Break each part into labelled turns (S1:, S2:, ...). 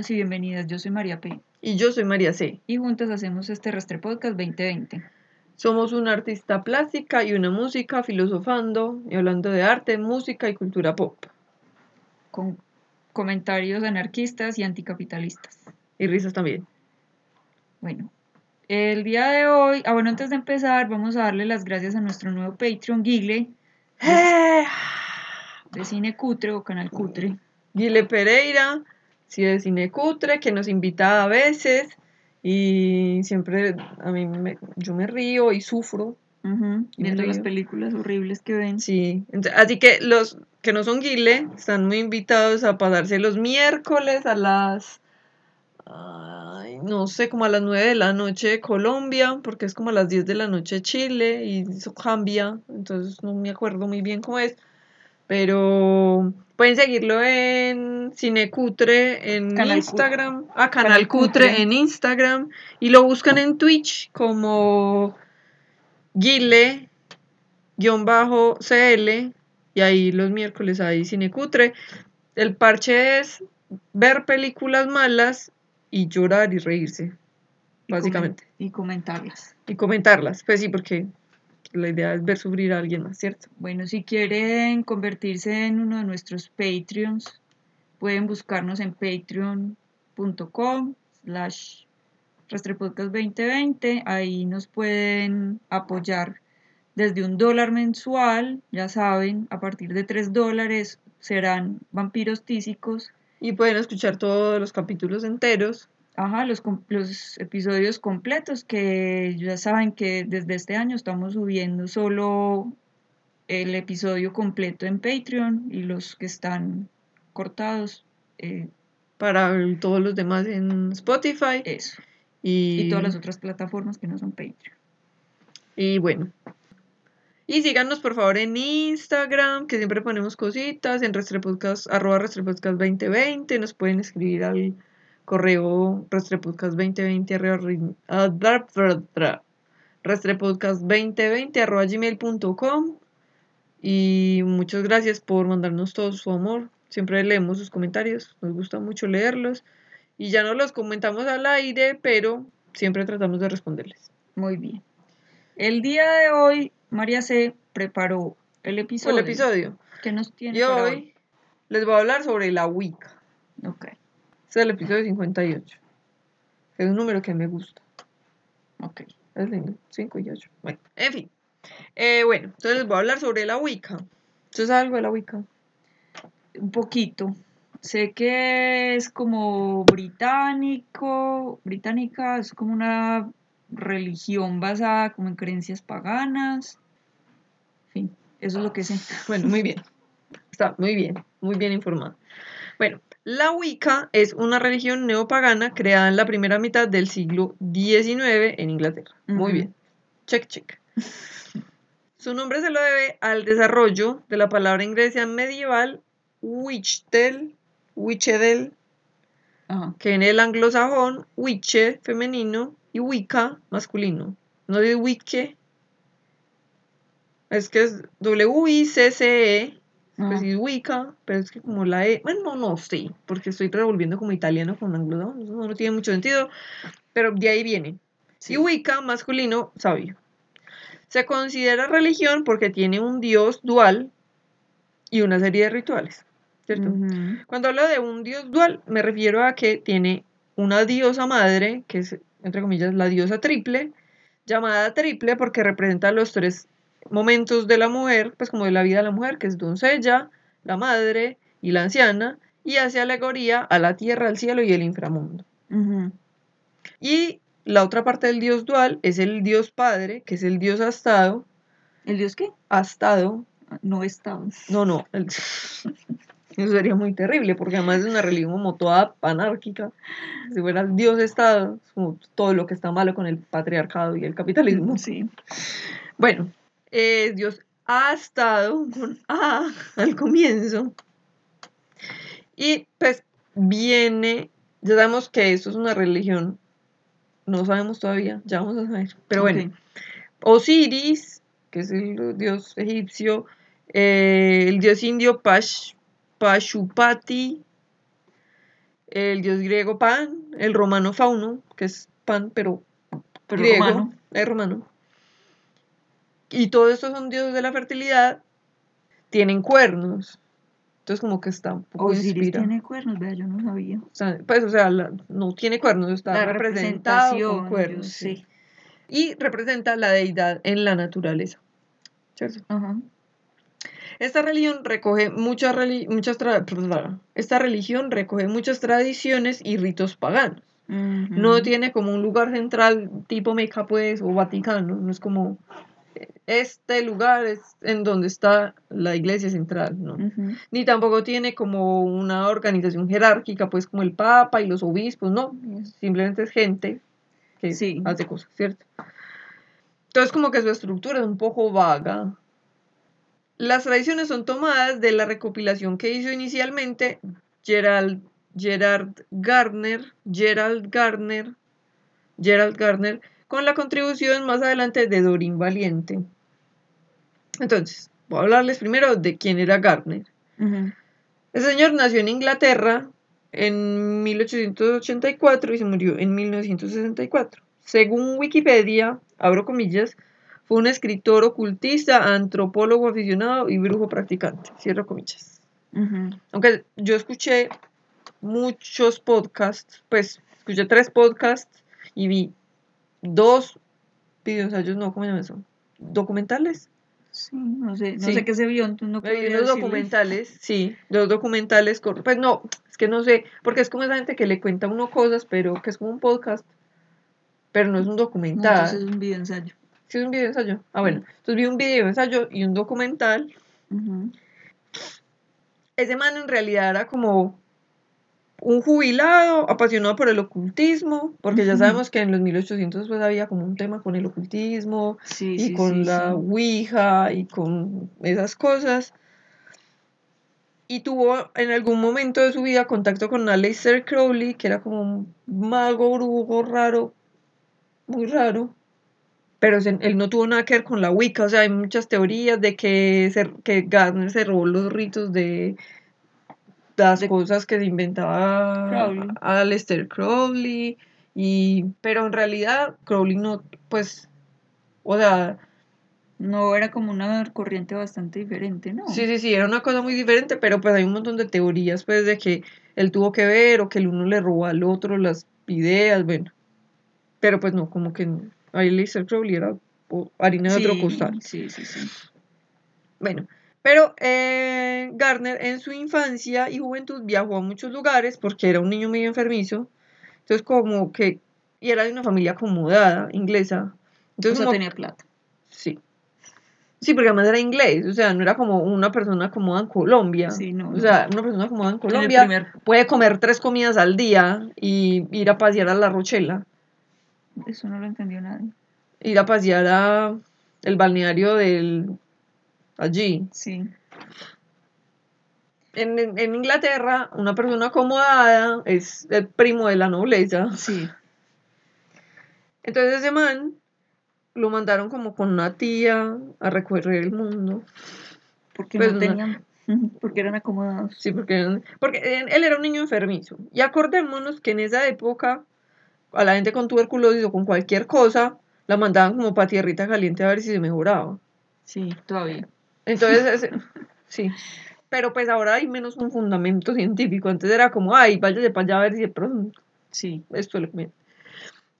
S1: Bienvenidos y bienvenidas. Yo soy María P.
S2: Y yo soy María C.
S1: Y juntas hacemos este Rastre Podcast 2020.
S2: Somos una artista plástica y una música filosofando y hablando de arte, música y cultura pop.
S1: Con comentarios anarquistas y anticapitalistas.
S2: Y risas también.
S1: Bueno, el día de hoy, ah bueno, antes de empezar, vamos a darle las gracias a nuestro nuevo Patreon, Gigle,
S2: ¡Eh!
S1: de Cine Cutre o Canal Cutre.
S2: Guile Pereira, sí de Cine Cutre, que nos invita a veces y siempre a mí me, yo me río y sufro. Y
S1: Viendo las películas horribles que ven.
S2: Sí, así que los que no son Guile están muy invitados a pasarse los miércoles a las, ay, no sé, como a las 9 de la noche de Colombia, porque es como a las 10 de la noche de Chile y eso cambia, entonces no me acuerdo muy bien cómo es, pero pueden seguirlo en Cinecutre en
S1: Canal.
S2: Instagram, a Canal,
S1: Canal
S2: Cutre,
S1: Cutre.
S2: en Instagram y lo buscan en Twitch como Guile guion bajo CL y ahí los miércoles hay cinecutre. El parche es ver películas malas y llorar y reírse,
S1: y
S2: básicamente.
S1: Y comentarlas.
S2: Y comentarlas, pues sí, porque la idea es ver sufrir a alguien más, ¿cierto?
S1: Bueno, si quieren convertirse en uno de nuestros Patreons, pueden buscarnos en patreon.com slash rastrepodcast 2020. Ahí nos pueden apoyar desde un dólar mensual, ya saben, a partir de tres dólares serán vampiros tísicos.
S2: Y pueden escuchar todos los capítulos enteros.
S1: Ajá, los, los episodios completos que ya saben que desde este año estamos subiendo solo el episodio completo en Patreon y los que están cortados, eh,
S2: Para todos los demás en Spotify.
S1: eso.
S2: Y,
S1: Y todas las otras plataformas que no son Patreon.
S2: Y bueno. Y síganos por favor en Instagram, que siempre ponemos cositas, en Restrepodcast, arroba Restrepodcast 2020, nos pueden escribir al correo Restrepodcast2020 arroba ri- ah, dra- dra- dra- Restrepodcast2020 arroba gmail.com y muchas gracias por mandarnos todo su amor, siempre leemos sus comentarios, nos gusta mucho leerlos y ya no los comentamos al aire, pero siempre tratamos de responderles.
S1: Muy bien. El día de hoy, María C. preparó el episodio.
S2: el episodio.
S1: que nos tiene
S2: Y
S1: para
S2: hoy les voy a hablar sobre la Wicca.
S1: Ok,
S2: Es el episodio 58. Es un número que me gusta.
S1: ok.
S2: Es lindo. 5 y 8. Bueno, en fin. Eh, bueno, entonces les voy a hablar sobre la Wicca. ¿Usted sabe algo de la Wicca?
S1: Un poquito. Sé que es como británico, británica, es como una religión basada como en creencias paganas. En fin, eso es lo que sé.
S2: Bueno, muy bien. Está muy bien, muy bien informado. Bueno, la Wicca es una religión neopagana creada en la primera mitad del siglo XIX en Inglaterra. Muy bien. Check, check. Su nombre se lo debe al desarrollo de la palabra inglesa medieval witchdel, witchedel,
S1: Ajá.
S2: que en el anglosajón witche femenino y wicca masculino. No de wicke. Es que es W-I-C-C-E, pues sí, Wicca, pero es que como la E, bueno, no, no sé, porque estoy revolviendo como italiano con anglosajón, eso no tiene mucho sentido, pero de ahí viene.
S1: Sí.
S2: Y Wicca, masculino, sabio. Se considera religión porque tiene un dios dual y una serie de rituales, ¿cierto? Cuando hablo de un dios dual, me refiero a que tiene una diosa madre, que es, entre comillas, la diosa triple, llamada triple porque representa los tres momentos de la mujer, pues como de la vida de la mujer, que es doncella, la madre y la anciana, y hace alegoría a la tierra, al cielo y el inframundo. Y la otra parte del dios dual es el dios padre, que es el dios astado,
S1: ¿El dios qué?
S2: astado,
S1: No está.
S2: no, no, el- eso sería muy terrible, porque además es una religión como toda anárquica, si fuera el dios estado, todo lo que está malo con el patriarcado y el capitalismo.
S1: Sí.
S2: Bueno, eh, Dios ha estado con A al comienzo. Y pues viene, ya sabemos que esto es una religión, no sabemos todavía, ya vamos a saber. Pero bueno. Osiris, que es el dios egipcio, eh, el dios indio Pash, Pashupati, el dios griego Pan, el romano Fauno, que es Pan, pero,
S1: Pero
S2: griego,
S1: romano.
S2: es romano. Y todos estos son dioses de la fertilidad, tienen cuernos. Entonces como que está un poco
S1: Osiris tiene cuernos, vea, yo no sabía.
S2: O sea, pues, o sea, la- no tiene cuernos, está
S1: La
S2: representado con cuernos. sí. Y representa la deidad en la naturaleza. ¿Cierto?
S1: Ajá.
S2: Esta religión recoge muchas, reli- muchas esta religión recoge muchas tradiciones y ritos paganos. No tiene como un lugar central tipo Meca pues o Vaticano, no es como este lugar es en donde está la iglesia central, ¿no?
S1: Ujú.
S2: Ni tampoco tiene como una organización jerárquica, pues como el Papa y los obispos, no, simplemente es gente que
S1: Sí.
S2: hace cosas, ¿cierto? Entonces como que su estructura es un poco vaga. Las tradiciones son tomadas de la recopilación que hizo inicialmente Gerald, Gerard Gardner, Gerald Gardner, Gerald Gardner, con la contribución más adelante de Dorin Valiente. Entonces, voy a hablarles primero de quién era Gardner.
S1: Ujú.
S2: El señor nació en Inglaterra en 1884 y se murió en 1964. Según Wikipedia, abro comillas, fue un escritor ocultista, antropólogo aficionado y brujo practicante. Cierro comillas. Aunque yo escuché muchos podcasts, pues escuché tres podcasts y vi dos videoensayos, no, ¿cómo se llama eso? ¿Documentales?
S1: Sí, no sé, no
S2: Sí.
S1: sé qué se vio, entonces no
S2: vi
S1: decirle.
S2: documentales, sí, los documentales, pues no, es que no sé, porque es como esa gente que le cuenta a uno cosas, pero que es como un podcast, pero no es un
S1: No,
S2: documental.
S1: entonces es un video ensayo.
S2: ¿Sí es un video ensayo? Ah, bueno, entonces vi un video ensayo y un documental. Ese man en realidad era como un jubilado apasionado por el ocultismo, porque ya sabemos que en los 1800 pues había como un tema con el ocultismo,
S1: Sí,
S2: y
S1: sí,
S2: con
S1: sí,
S2: la. Ouija y con esas cosas. Y tuvo en algún momento de su vida contacto con Aleister Crowley, que era como un mago brujo raro, muy raro. Pero él no tuvo nada que ver con la Wicca, o sea, hay muchas teorías de que, se, que Gardner se robó los ritos de las cosas que se inventaba
S1: Crowley.
S2: Aleister Crowley, y, pero en realidad Crowley no, pues, o sea,
S1: No, era como una corriente bastante diferente, ¿no?
S2: Sí, sí, sí, era una cosa muy diferente, pero pues hay un montón de teorías pues de que él tuvo que ver o que el uno le robó al otro las ideas, bueno. Pero pues no, como que Lisa Crowley era harina de otro
S1: Sí,
S2: costal.
S1: Sí, sí, sí.
S2: Bueno, pero eh, Gardner en su infancia y juventud viajó a muchos lugares porque era un niño medio enfermizo. Entonces como que, y era de una familia acomodada, inglesa.
S1: O
S2: Entonces
S1: sea,
S2: como
S1: tenía plata.
S2: Sí. Sí, porque además era inglés, o sea, no era como una persona acomodada en Colombia.
S1: Sí, no,
S2: O sea, una persona acomodada en Colombia
S1: primer-
S2: puede comer tres comidas al día y ir a pasear a La Rochela,
S1: Eso no lo entendió nadie.
S2: ir a pasear a el balneario del allí.
S1: Sí.
S2: En, en- en Inglaterra, una persona acomodada es el primo de la nobleza.
S1: Sí.
S2: Entonces ese man lo mandaron como con una tía a recorrer el mundo.
S1: Porque
S2: Pues
S1: no tenían. Porque eran acomodados.
S2: Sí, porque, porque él él era un niño enfermizo. Y acordémonos que en esa época a la gente con tuberculosis o con cualquier cosa la mandaban como para tierrita caliente a ver si se mejoraba.
S1: Sí, todavía.
S2: Entonces, ese- sí. Pero pues ahora hay menos un fundamento científico. Antes era como, ay, váyase para allá a ver si de pronto
S1: Sí.
S2: esto le conviene.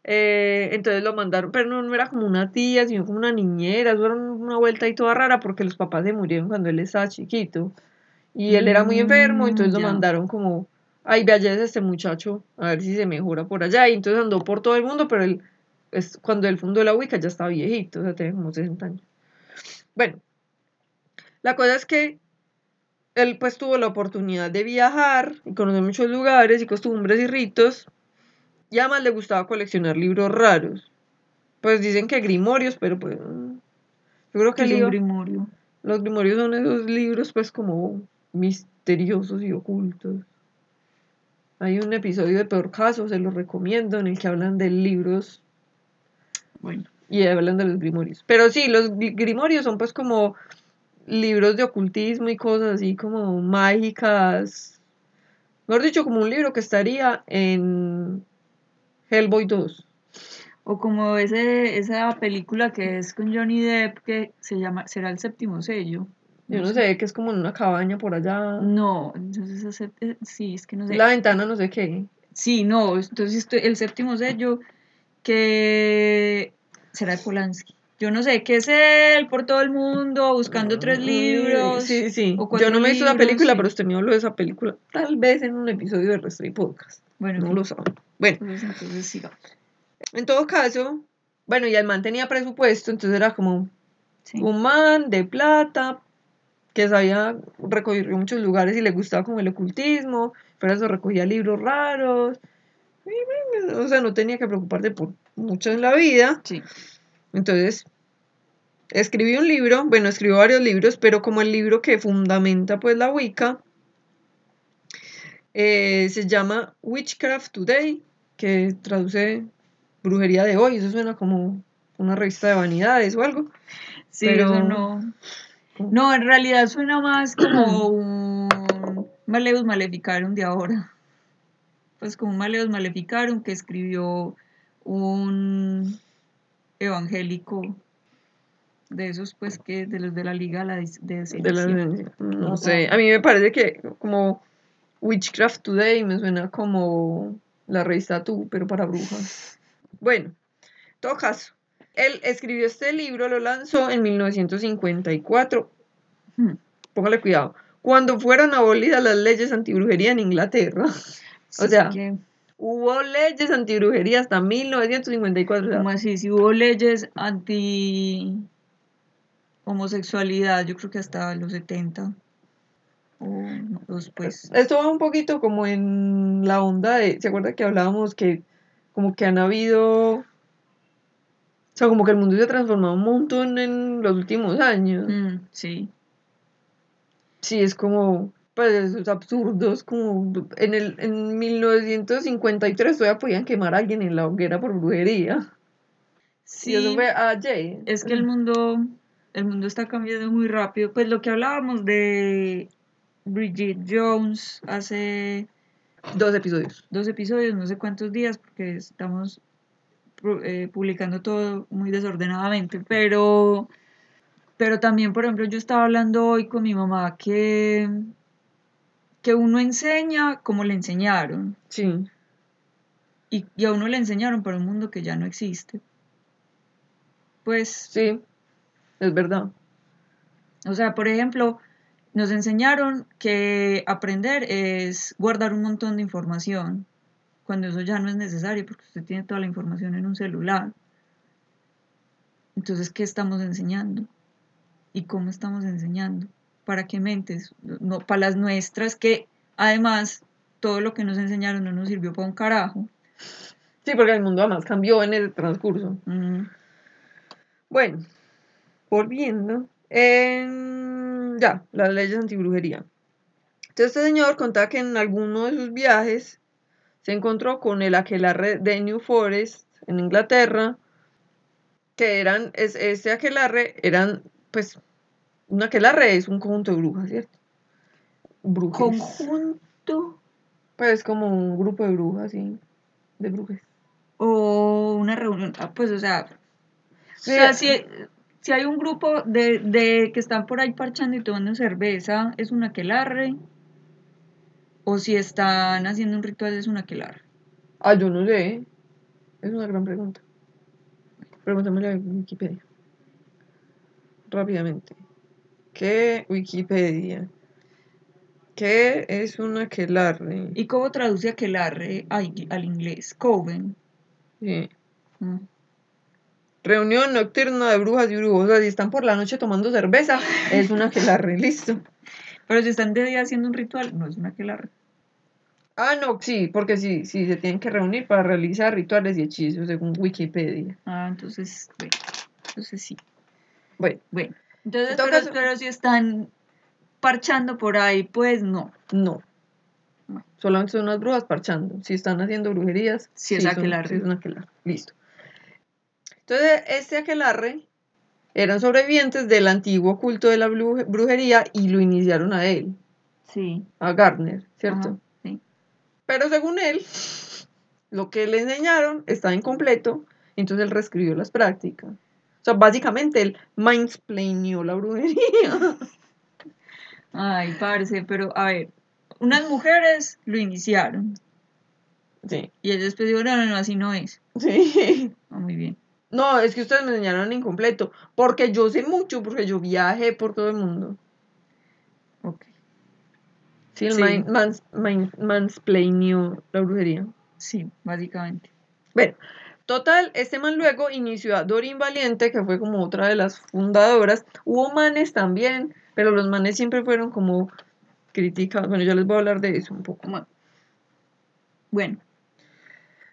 S2: Eh, entonces lo mandaron, pero no, no era como una tía, sino como una niñera, eso era una vuelta y toda rara porque los papás se murieron cuando él estaba chiquito y él era muy enfermo, entonces
S1: Mm,
S2: lo mandaron como, ay, ve allá es este muchacho, a ver si se mejora por allá, y entonces andó por todo el mundo, pero él, es, cuando él fundó la Wicca ya estaba viejito, o sea, tenía como 60 años. Bueno, la cosa es que él pues tuvo la oportunidad de viajar y conocer muchos lugares y costumbres y ritos y además le gustaba coleccionar libros raros. Pues dicen que grimorios, pero pues yo creo que el libro-
S1: grimorio.
S2: los grimorios son esos libros pues como misteriosos y ocultos. Hay un episodio de Peor Caso, se los recomiendo, en el que hablan de libros
S1: Bueno.
S2: y hablan de los grimorios. Pero sí, los gri- grimorios son pues como libros de ocultismo y cosas así como mágicas, Mejor dicho, como un libro que estaría en Hellboy 2.
S1: O como ese, esa película que es con Johnny Depp que se llama, será el séptimo sello.
S2: Yo no sé, que es como en una cabaña por allá.
S1: No, entonces ese- eh, sí, es que no sé.
S2: La ventana, no sé qué.
S1: Sí, no, entonces el séptimo sello que será de Polanski. Yo no sé, qué es él por todo el mundo buscando tres libros.
S2: Sí, sí.
S1: o
S2: Yo no me he visto la película,
S1: sí.
S2: pero usted me habló de esa película. Tal vez en un episodio de Restray Podcast.
S1: Bueno,
S2: No lo sabe. Bueno,
S1: entonces, entonces sigamos.
S2: en todo caso, bueno, y el man tenía presupuesto, entonces era como
S1: Sí.
S2: un man de plata que sabía recorrer muchos lugares y le gustaba como el ocultismo, pero eso recogía libros raros. y, o sea, no tenía que preocuparse por mucho en la vida.
S1: Sí.
S2: Entonces, escribí un libro, bueno, escribió varios libros, pero como el libro que fundamenta pues la Wicca, eh, se llama Witchcraft Today, que traduce brujería de hoy, eso suena como una revista de vanidades o algo.
S1: Sí,
S2: Pero-
S1: eso no. No, en realidad suena más como un Maleus Maleficarum de ahora. Pues como un Maleus Maleficarum que escribió un evangélico de esos, pues que de los de la Liga de la de
S2: de la no sé, a mí me parece que como Witchcraft Today me suena como la revista Tú, pero para brujas. Bueno, en todo caso, él escribió este libro, lo lanzó en 1954.
S1: Hmm.
S2: Póngale cuidado. Cuando fueron abolidas las leyes antibrujería en Inglaterra.
S1: Sí,
S2: sea,
S1: que,
S2: Hubo leyes antibrujería hasta 1954. o sea,
S1: como así, si hubo leyes anti homosexualidad, yo creo que hasta los 70 o no, después.
S2: Esto va un poquito como en la onda de, ¿se acuerda que hablábamos que como que han habido, o sea, como que el mundo se ha transformado un montón en los últimos años?
S1: Mm, sí.
S2: Sí, es como, pues esos absurdos, como en el en 1953 todavía podían quemar a alguien en la hoguera por brujería.
S1: Sí.
S2: Y eso fue ayer.
S1: Es que el mundo, el mundo está cambiando muy rápido. Pues lo que hablábamos de Bridget Jones hace
S2: Dos episodios.
S1: dos episodios, no sé cuántos días, porque estamos eh, publicando todo muy desordenadamente, pero, pero también, por ejemplo, yo estaba hablando hoy con mi mamá que, que uno enseña como le enseñaron,
S2: Sí.
S1: y, y a uno le enseñaron para un mundo que ya no existe. Pues
S2: Sí, es verdad.
S1: O sea, por ejemplo, nos enseñaron que aprender es guardar un montón de información, cuando eso ya no es necesario porque usted tiene toda la información en un celular. Entonces, ¿qué estamos enseñando? ¿Y cómo estamos enseñando? ¿Para qué mentes? No, para las nuestras, que además todo lo que nos enseñaron no nos sirvió para un carajo.
S2: Sí, porque el mundo además cambió en el transcurso. Bueno, volviendo. en- ya, las leyes antibrujería. Entonces, este señor contaba que en alguno de sus viajes se encontró con el aquelarre de New Forest en Inglaterra, que eran, es, este aquelarre eran, pues, un aquelarre es un conjunto de brujas, ¿cierto? Brujes.
S1: Conjunto
S2: Pues como un grupo de brujas, sí, de brujes.
S1: o una reunión. Ah, pues, o sea, O
S2: Sí,
S1: sea, si, si hay un grupo de, de que están por ahí parchando y tomando cerveza, ¿es un aquelarre? O si están haciendo un ritual, ¿es un aquelarre?
S2: Ah, yo no sé. Es una gran pregunta. Preguntémosle a Wikipedia. Rápidamente. ¿Qué Wikipedia? ¿Qué es un aquelarre?
S1: ¿Y cómo traduce aquelarre al, al inglés? Coven.
S2: Sí.
S1: Mm.
S2: Reunión nocturna de brujas y brujos. O sea, si están por la noche tomando cerveza, es un aquelarre. Listo.
S1: Pero si están de día haciendo un ritual, no es un aquelarre.
S2: Ah, no, sí, porque sí, sí, se tienen que reunir para realizar rituales y hechizos, según Wikipedia.
S1: Ah, entonces, bueno, entonces sí.
S2: Bueno,
S1: Bueno, entonces, pero, pero si están parchando por ahí, pues no.
S2: no.
S1: Bueno.
S2: Solamente son unas brujas parchando. Si están haciendo brujerías,
S1: Sí es aquelarre.
S2: sí es un aquelarre. Listo. Entonces, este aquelarre eran sobrevivientes del antiguo culto de la bru- brujería y lo iniciaron a él,
S1: Sí.
S2: a Gardner, ¿cierto?
S1: Ajá, sí.
S2: Pero según él, lo que le enseñaron estaba incompleto, entonces él reescribió las prácticas. O sea, básicamente él mindsplainió la brujería.
S1: Ay, parce, pero a ver, unas mujeres lo iniciaron.
S2: Sí.
S1: Y ellos después dijeron, no, no, no, así no es.
S2: Sí.
S1: Ah, muy bien.
S2: No, es que ustedes me enseñaron incompleto, porque yo sé mucho, porque yo viajé por todo el mundo.
S1: Ok.
S2: Sí, el
S1: Sí.
S2: man- mans, man- mansplainió la brujería.
S1: Sí, básicamente.
S2: Bueno, total, este man luego inició a Dorin Valiente, que fue como otra de las fundadoras. Hubo manes también, pero los manes siempre fueron como criticados. Bueno, ya les voy a hablar de eso un poco.
S1: Bueno. Bueno,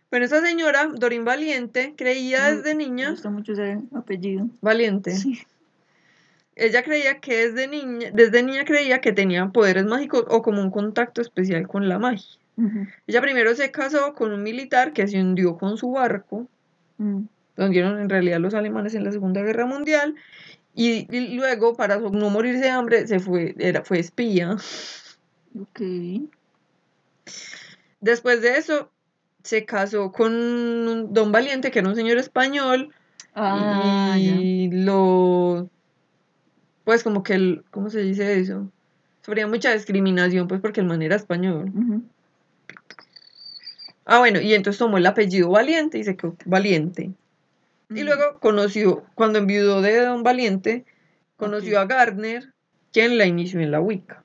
S2: Pero esa señora, Dorin Valiente, creía desde
S1: me
S2: niña,
S1: gusta mucho ese apellido.
S2: Valiente,
S1: Sí.
S2: ella creía que desde niña, desde niña creía que tenía poderes mágicos o como un contacto especial con la magia. Ella primero se casó con un militar que se hundió con su barco,
S1: Mm.
S2: lo hundieron en realidad los alemanes en la Segunda Guerra Mundial, y, y luego para no morirse de hambre se fue, era, fue espía.
S1: Ok.
S2: Después de eso se casó con un Don Valiente, que era un señor español,
S1: Ah,
S2: y lo, pues como que, el, ¿cómo se dice eso? Sufría mucha discriminación, pues porque el man era español.
S1: Ujú.
S2: Ah, bueno, y entonces tomó el apellido Valiente y se quedó Valiente. Y
S1: Mm.
S2: luego conoció, cuando enviudó de Don Valiente, conoció a Gardner, quien la inició en la Wicca.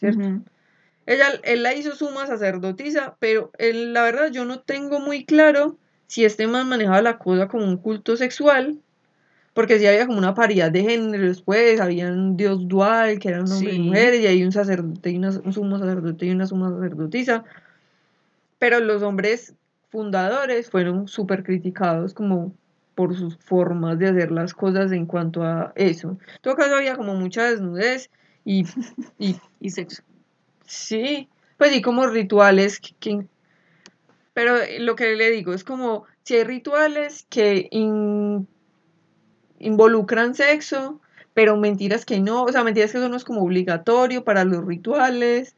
S2: ¿cierto? Ella, él la hizo suma sacerdotisa, pero él, la verdad yo no tengo muy claro si este man manejaba la cosa como un culto sexual, porque sí había como una paridad de géneros, pues, había un dios dual, que eran hombres y
S1: Sí.
S2: mujeres, y hay un sacerdote y una, un sumo sacerdote y una suma sacerdotisa, pero los hombres fundadores fueron súper criticados como por sus formas de hacer las cosas en cuanto a eso. En todo caso había como mucha desnudez y, y
S1: Y sexo.
S2: Sí, pues sí, como rituales que, que- Pero lo que le digo es como, si hay rituales que in- involucran sexo, pero mentiras que no, o sea, mentiras que eso no es como obligatorio para los rituales,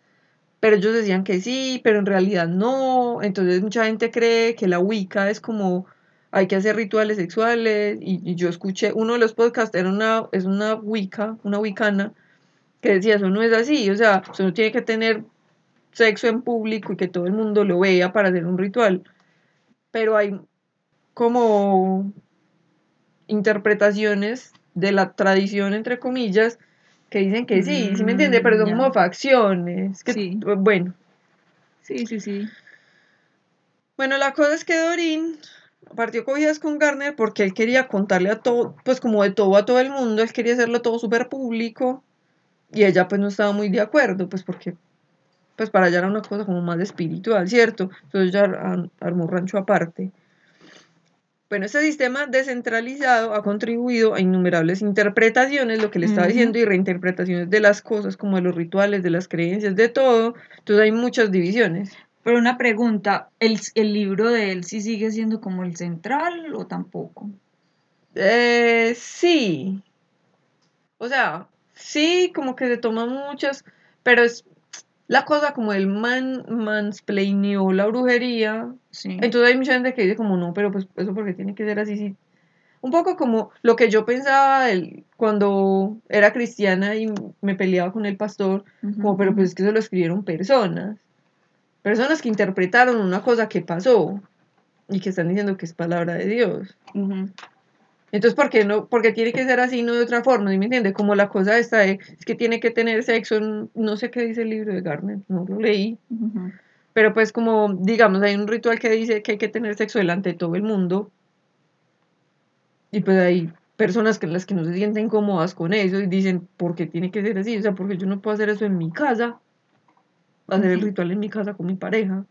S2: pero ellos decían que sí, pero en realidad no, entonces mucha gente cree que la Wicca es como, hay que hacer rituales sexuales, y, yo escuché, uno de los podcasts era una, es una Wicca, una wicana, que decía, eso no es así, o sea, eso no tiene que tener sexo en público y que todo el mundo lo vea para hacer un ritual. Pero hay como interpretaciones de la tradición, entre comillas, que dicen que sí, ¿sí me entiende? Pero son
S1: Mm,
S2: como facciones. Que,
S1: Sí.
S2: Bueno,
S1: Sí, sí, sí.
S2: bueno, la cosa es que Dorin partió cogidas con Garner porque él quería contarle a todo, pues como de todo a todo el mundo, él quería hacerlo todo súper público y ella pues no estaba muy de acuerdo, pues porque pues para ella era una cosa como más espiritual, ¿cierto? Entonces ella ar- armó un rancho aparte. Bueno, este sistema descentralizado ha contribuido a innumerables interpretaciones, lo que le estaba diciendo, y reinterpretaciones de las cosas, como de los rituales, de las creencias, de todo. Entonces hay muchas divisiones.
S1: Pero una pregunta, ¿el, el libro de él sí sigue siendo como el central o tampoco?
S2: Eh, sí. O sea, sí, como que se toman muchas, pero es la cosa como el man mansplaineó la brujería.
S1: Sí.
S2: Entonces hay mucha gente que dice como no, pero pues eso porque tiene que ser así, sí. Un poco como lo que yo pensaba del- cuando era cristiana y me peleaba con el pastor, como pero pues es que eso lo escribieron personas. Personas que interpretaron una cosa que pasó y que están diciendo que es palabra de Dios.
S1: Ujú.
S2: Entonces, ¿por qué no? Porque tiene que ser así, no de otra forma, ¿sí me entiende? Como la cosa esta de, es que tiene que tener sexo, no sé qué dice el libro de Garner, no lo leí, pero pues como, digamos, hay un ritual que dice que hay que tener sexo delante de todo el mundo, y pues hay personas que las que no se sienten cómodas con eso y dicen, ¿por qué tiene que ser así? O sea, porque yo no puedo hacer eso en mi casa, hacer el ritual en mi casa con mi pareja,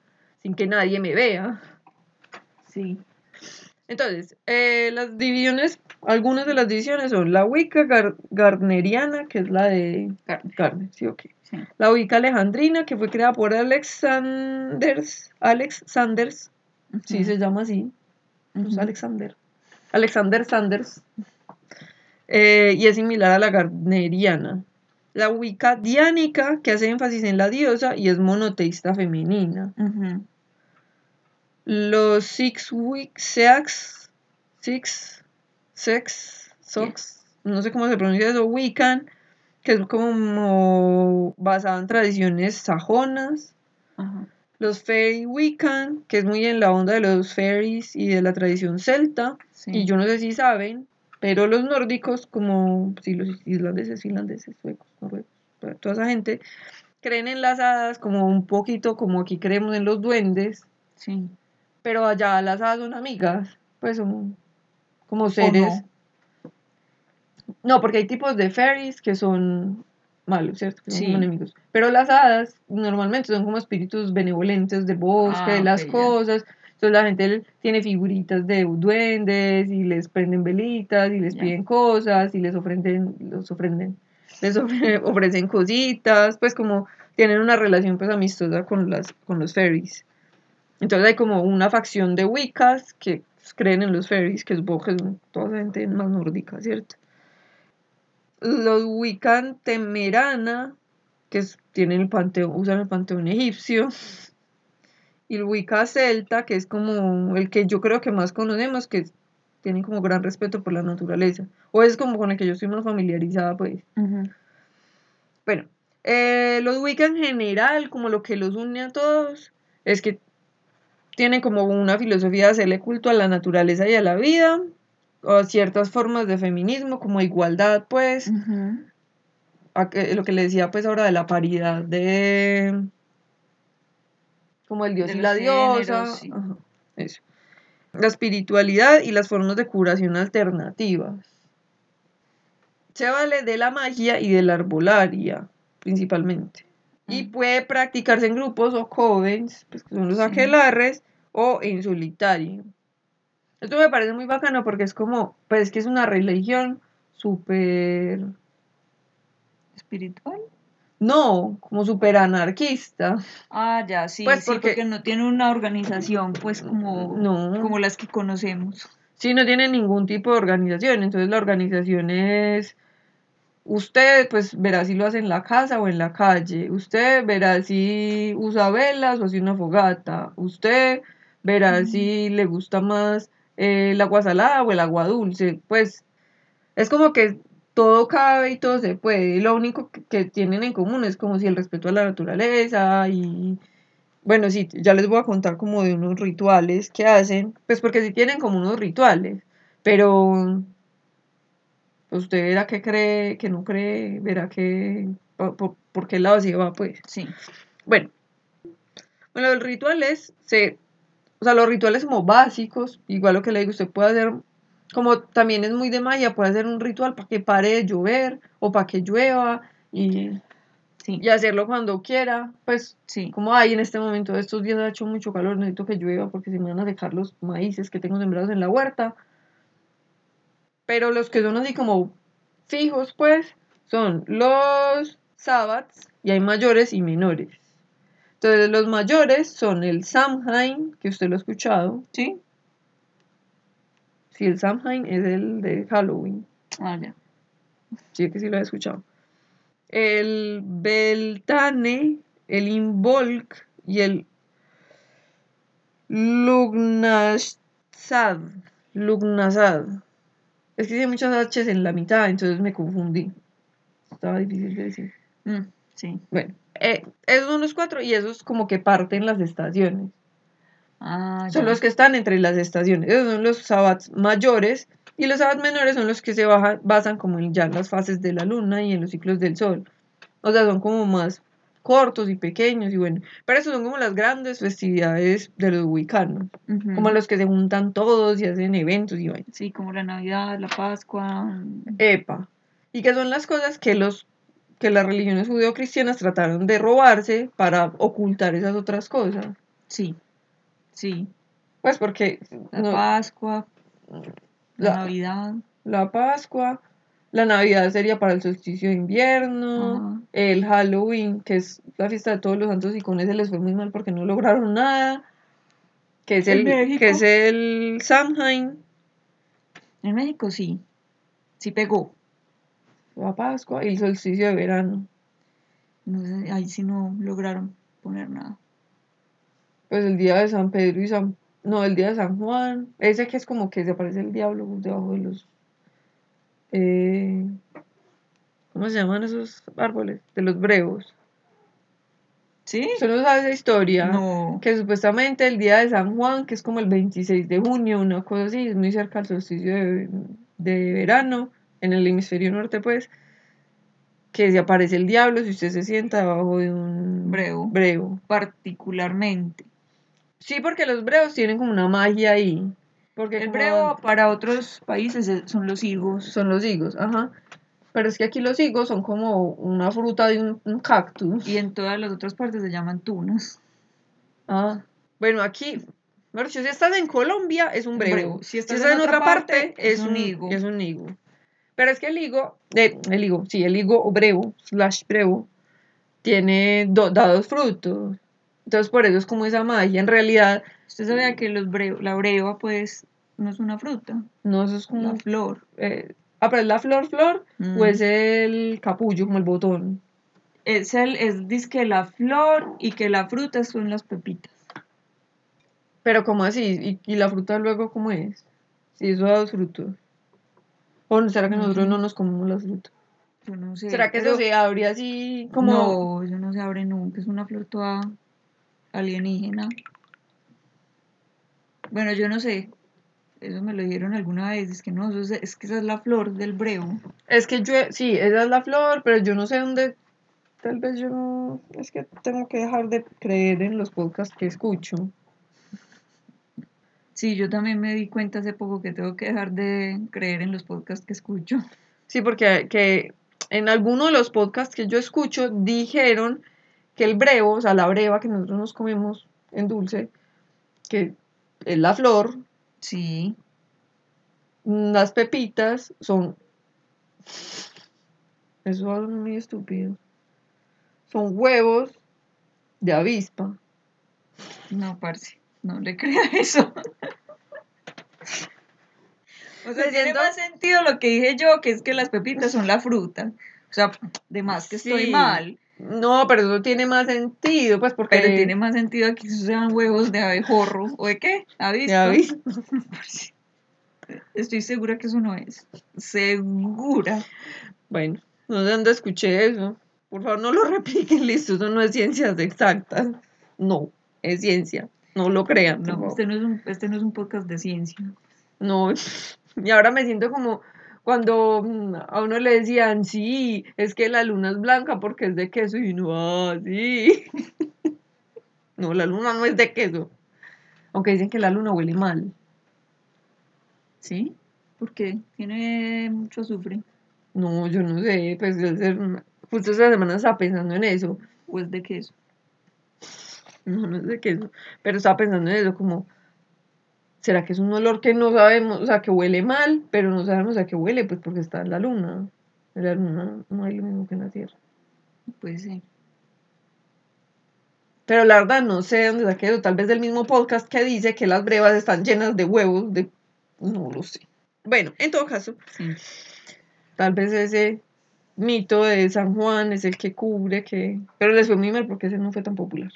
S2: sin que nadie me vea.
S1: Sí.
S2: Entonces, eh, las divisiones, algunas de las divisiones son la Wicca gar- Gardneriana, que es la de. Garner, sí, ok.
S1: Sí.
S2: La Wicca Alejandrina, que fue creada por Alex Sanders, Alex Sanders, sí se llama así, pues. Alexander, Alexander Sanders, eh, y es similar a la Gardneriana. La Wicca diánica, que hace énfasis en la diosa y es monoteísta femenina. Los Six Week Sex, Six, Sex, Sox, no sé cómo se pronuncia eso, Wiccan, que es como basado en tradiciones sajonas.
S1: Ajá.
S2: Los Fairy Wiccan, que es muy en la onda de los fairies y de la tradición celta.
S1: Sí.
S2: Y yo no sé si saben, pero los nórdicos, como sí, los islandeses, finlandeses, suecos, noruegos, toda toda esa gente, creen en las hadas como un poquito como aquí creemos en los duendes,
S1: Sí.
S2: Pero allá las hadas son amigas, pues son como
S1: ¿O
S2: seres.
S1: no?
S2: No, porque hay tipos de fairies que son malos, ¿cierto? Que son
S1: Sí.
S2: como enemigos. Pero las hadas normalmente son como espíritus benevolentes del bosque,
S1: Ah,
S2: de las cosas. Entonces la gente tiene figuritas de duendes y les prenden velitas y les piden cosas y les ofrenden, los ofrenden, les ofre- ofrecen cositas, pues como tienen una relación pues amistosa con las, con los fairies. Entonces hay como una facción de Wiccas que creen en los fairies, que es toda esa gente más nórdica, ¿cierto? Los Wiccan Temerana, que es- tienen el panteón, usan el panteón egipcio. Y el Wicca Celta, que es como el que yo creo que más conocemos, que tienen como gran respeto por la naturaleza. O es como con el que yo estoy más familiarizada, pues.
S1: Ujú.
S2: Bueno, eh, los Wicca en general, como lo que los une a todos, es que tienen como una filosofía de hacerle culto a la naturaleza y a la vida, o ciertas formas de feminismo, como igualdad, pues, a que- lo que le decía pues ahora de la paridad de como el dios
S1: De
S2: y la diosa,
S1: géneros, sí.
S2: ajá, eso. La espiritualidad y las formas de curación alternativas. Se vale de la magia y de la arbolaria, principalmente. Y puede practicarse en grupos o covens, pues, que son los
S1: Sí.
S2: aquelarres, o en solitario. Esto me parece muy bacano porque es como, pues es que es una religión súper,
S1: ¿Espiritual?
S2: no, como súper anarquista.
S1: Ah, ya, sí,
S2: Pues
S1: sí,
S2: porque-
S1: porque no tiene una organización, pues, como,
S2: No.
S1: como las que conocemos.
S2: Sí, no tiene ningún tipo de organización. Entonces la organización es, usted pues verá si lo hace en la casa o en la calle. Usted verá si usa velas o hace una fogata. Usted verá si le gusta más eh, el agua salada o el agua dulce. Pues es como que todo cabe y todo se puede. Lo único que, que tienen en común es como si el respeto a la naturaleza y bueno, sí, ya les voy a contar como de unos rituales que hacen, pues porque sí tienen como unos rituales, pero usted verá que cree, que no cree, verá que por, por, por qué lado se va, pues.
S1: Sí.
S2: Bueno, bueno, los rituales se, o sea, los rituales como básicos, igual lo que le digo, usted puede hacer, como también es muy de magia, puede hacer un ritual para que pare de llover o para que llueva y,
S1: Sí.
S2: y hacerlo cuando quiera, pues
S1: Sí.
S2: como hay en este momento, estos días ha hecho mucho calor, necesito que llueva porque se me van a secar los maíces que tengo sembrados en la huerta. Pero los que son así como fijos, pues, son los sabbats y hay mayores y menores. Entonces, los mayores son el Samhain, que usted lo ha escuchado.
S1: ¿Sí?
S2: Sí, el Samhain es el de Halloween.
S1: Ah, ya.
S2: Sí, que sí lo he escuchado. El Beltane, el Involk y el Lugnasad. Lugnasad. Es que hay muchas H's en la mitad, entonces me confundí. Estaba difícil de decir.
S1: Mm, sí.
S2: Bueno, eh, esos son los cuatro y esos como que parten las estaciones.
S1: Ah,
S2: Son los que están entre las estaciones. Esos son los sabbats mayores y los sabbats menores son los que se bajan, basan como en ya las fases de la luna y en los ciclos del sol. O sea, son como más cortos y pequeños y bueno. Pero esos son como las grandes festividades de los.
S1: Ujú.
S2: Como los que se juntan todos y hacen eventos y vainas.
S1: Sí, como la Navidad, la Pascua.
S2: Epa. Y que son las cosas que los que las religiones judeocristianas trataron de robarse para ocultar esas otras cosas.
S1: Sí. Sí.
S2: Pues porque
S1: La
S2: no-
S1: Pascua, la,
S2: la,
S1: Navidad.
S2: la Pascua, la Navidad sería para el solsticio de invierno,
S1: Ajá.
S2: el Halloween, que es la fiesta de todos los santos y con ese les fue muy mal porque no lograron nada, que es
S1: ¿En
S2: el, que es el Samhain,
S1: En México sí. Sí pegó.
S2: la Pascua y el solsticio de verano.
S1: No sé, ahí sí no lograron poner nada.
S2: Pues el día de San Pedro y San... No, el día de San Juan. Ese que es como que se aparece el diablo debajo de los... eh, ¿Cómo se llaman esos árboles? De los brevos.
S1: ¿Sí?
S2: ¿Usted no sabe esa historia?
S1: No.
S2: Que supuestamente el día de San Juan, que es como el 26 de junio, una cosa así, es muy cerca al solsticio de, de verano, en el hemisferio norte, pues, que se aparece el diablo si usted se sienta debajo de un
S1: Brevo.
S2: brevo.
S1: Particularmente.
S2: Sí, porque los brevos tienen como una magia ahí. Porque
S1: El brevo para otros países es- son los higos.
S2: son los higos, ajá. Pero es que aquí los higos son como una fruta de un, un cactus.
S1: Y en todas las otras partes se llaman tunas.
S2: Ah. Bueno, aquí, bueno, si estás en Colombia, es un brevo. Si estás, en, otra parte, es un higo.
S1: higo.
S2: Es un higo. Pero es que el higo, eh, el higo, sí, el higo o brevo, slash brevo, tiene do- da dos frutos. Entonces, por eso es como esa magia. En realidad,
S1: Usted sabía que los bre- la breva, pues, no es una fruta,
S2: no eso es como.
S1: la flor.
S2: eh, ah, pero es la flor, flor,
S1: Mm.
S2: o es el capullo, como el botón.
S1: Es, el, es dizque la flor y que la fruta son las pepitas.
S2: Pero, ¿cómo así? ¿Y, y la fruta luego cómo es? Si eso da dos frutos. ¿O será que
S1: No
S2: nosotros no nos comemos las frutas?
S1: Yo no sé.
S2: ¿Será que eso se abre así como.?
S1: No, eso no se abre nunca, es una flor toda alienígena. Bueno, yo no sé. Eso me lo dijeron alguna vez, es que no, eso es, es que esa es la flor del brevo.
S2: Es que yo, sí, esa es la flor, pero yo no sé dónde. Tal vez yo. Es que tengo que dejar de creer en los podcasts que escucho.
S1: Sí, yo también me di cuenta hace poco que tengo que dejar de creer en los podcasts que escucho.
S2: Sí, porque que en alguno de los podcasts que yo escucho dijeron que el brevo, o sea, la breva que nosotros nos comemos en dulce, que la flor,
S1: Sí,
S2: las pepitas son. Eso es muy estúpido. Son huevos de avispa.
S1: no, parce, no le crea eso. O sea,
S2: Me
S1: tiene más sentido lo que dije yo, que es que las pepitas son la fruta. O sea, de más que estoy mal.
S2: No, pero eso tiene más sentido, pues porque.
S1: Pero tiene más sentido que sean huevos de abejorro. ¿O de qué? avispa. Estoy segura que eso no es. Segura.
S2: Bueno, no sé dónde escuché eso. Por favor, no lo repliquen, listo. Eso no es ciencias exactas. No, es ciencia. No lo crean.
S1: No, este no, es un, este no es un podcast de ciencia.
S2: No, y ahora me siento como cuando mm, a uno le decían, sí, es que la luna es blanca porque es de queso y uno, ah, sí. No, la luna no es de queso. Aunque dicen que la luna huele mal.
S1: ¿Sí? Porque tiene mucho azufre.
S2: No, yo no sé, pues justo esta semana estaba pensando en eso.
S1: O es de queso.
S2: No, no es de queso, pero estaba pensando en eso, como, ¿será que es un olor que no sabemos, o sea, que huele mal, pero no sabemos a qué huele? Pues porque está en la luna. En la luna no hay lo mismo que en la Tierra.
S1: Puede ser.
S2: Pero la verdad no sé de dónde saqué eso, tal vez del mismo podcast que dice que las brevas están llenas de huevos, de... No lo sé. Bueno, en todo caso,
S1: Sí.
S2: tal vez ese mito de San Juan es el que cubre que... Pero les fue muy mal porque ese no fue tan popular.